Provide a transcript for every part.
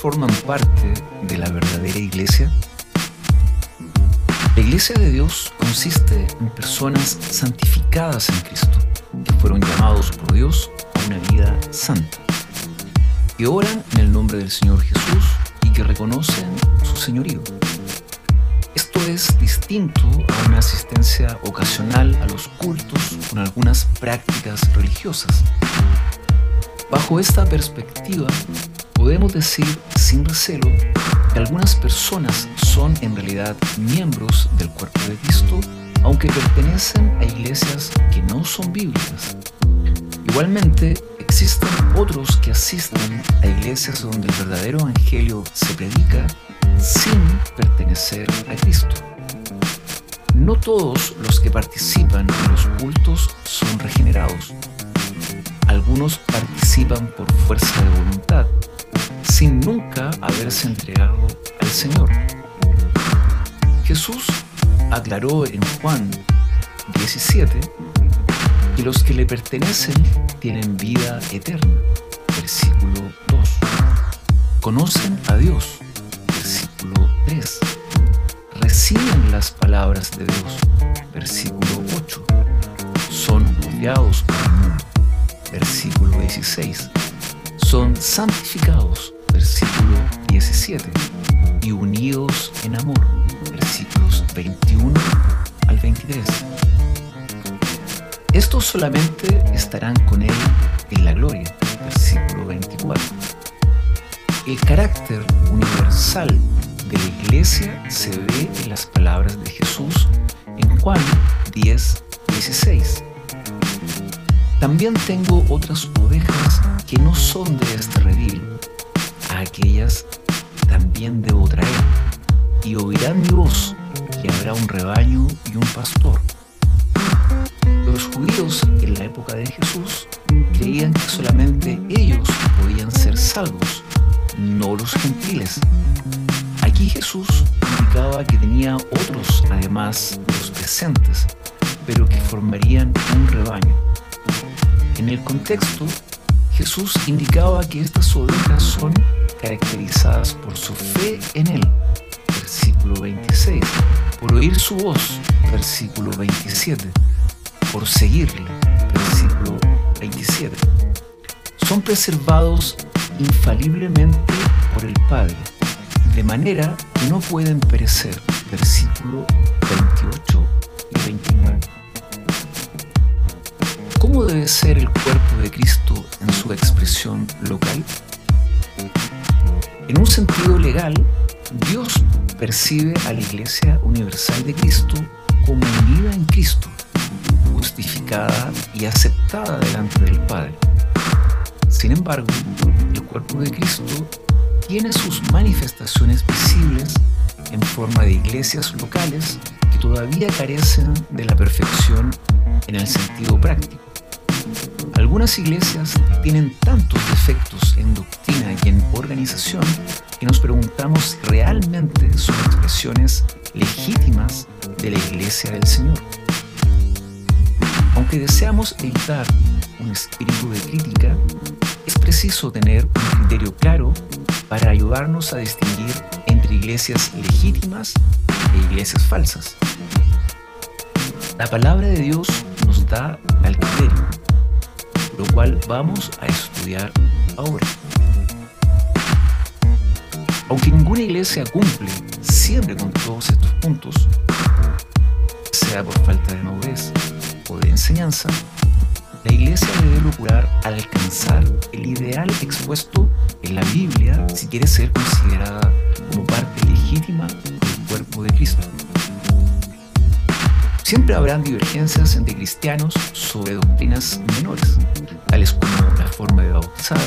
¿Quiénes forman parte de la verdadera iglesia? La iglesia de Dios consiste en personas santificadas en Cristo, que fueron llamados por Dios a una vida santa, que oran en el nombre del Señor Jesús y que reconocen su señorío. Esto es distinto a una asistencia ocasional a los cultos con algunas prácticas religiosas. Bajo esta perspectiva, podemos decir sin recelo que algunas personas son en realidad miembros del cuerpo de Cristo, aunque pertenecen a iglesias que no son bíblicas. Igualmente, existen otros que asisten a iglesias donde el verdadero evangelio se predica sin pertenecer a Cristo. No todos los que participan en los cultos Jesús aclaró en Juan 17 que los que le pertenecen tienen vida eterna. Versículo 2. Conocen a Dios versículo 3. Reciben las palabras de Dios, versículo 8. Son mundo, versículo 16. Son santificados, versículo 17. Y unidos en amor, versículos 21 al 23. Estos solamente estarán con Él en la gloria, versículo 24 el carácter universal de la iglesia se ve en las palabras de Jesús en Juan 10, 16. También tengo otras ovejas que no son de este redil. Aquellas también debo traer, y oirán mi voz, y habrá un rebaño y un pastor. Los judíos en la época de Jesús creían que solamente ellos podían ser salvos no los gentiles. Aquí Jesús indicaba que tenía otros, además de los presentes, pero que formarían un rebaño. En el contexto, Jesús indicaba que estas ovejas son caracterizadas por su fe en Él, versículo 26, por oír su voz, versículo 27, por seguirle, versículo 27. Son preservados infaliblemente por el Padre, de manera que no pueden perecer. Versículo 28 y 29. ¿Cómo debe ser el cuerpo de Cristo en su expresión local? En un sentido legal, Dios percibe a la Iglesia Universal de Cristo como unida en Cristo, justificada y aceptada delante del Padre. Sin embargo, el cuerpo de Cristo tiene sus manifestaciones visibles en forma de iglesias locales que todavía carecen de la perfección en el sentido práctico. Algunas iglesias tienen tantos defectos en doctrina y en organización que nos preguntamos realmente son expresiones legítimas de la iglesia del Señor. Aunque deseamos evitar un espíritu de crítica, es preciso tener un criterio claro para ayudarnos a distinguir entre iglesias legítimas e iglesias falsas. La palabra de Dios nos da al criterio, lo cual vamos a estudiar ahora. Aunque ninguna iglesia cumple siempre con todos estos puntos, sea por falta de madurez o de enseñanza, la Iglesia debe procurar alcanzar el ideal expuesto en la Biblia si quiere ser considerada como parte legítima del cuerpo de Cristo. Siempre habrán divergencias entre cristianos sobre doctrinas menores, tales como la forma de bautizar,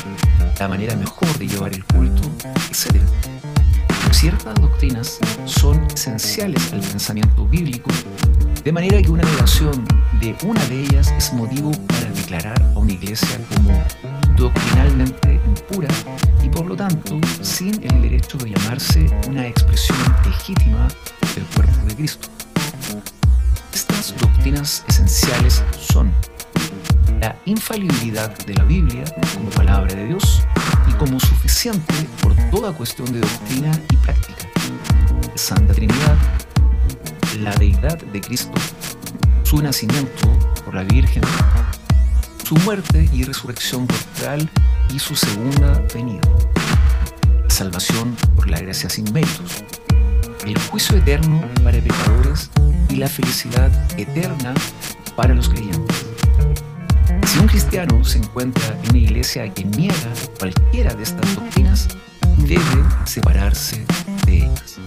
la manera mejor de llevar el culto, etc. Ciertas doctrinas son esenciales al pensamiento bíblico de manera que una negación de una de ellas es motivo para declarar a una iglesia como doctrinalmente impura y por lo tanto sin el derecho de llamarse una expresión legítima del cuerpo de Cristo. Doctrinas esenciales son la infalibilidad de la Biblia como palabra de Dios y como suficiente por toda cuestión de doctrina y práctica. Santa Trinidad, la deidad de Cristo, su nacimiento por la Virgen, su muerte y resurrección corporal y su segunda venida, la salvación por la gracia sin méritos, el juicio eterno para pecadores y la felicidad eterna para los creyentes. Si un cristiano se encuentra en una iglesia que niega cualquiera de estas doctrinas, debe separarse de ellas.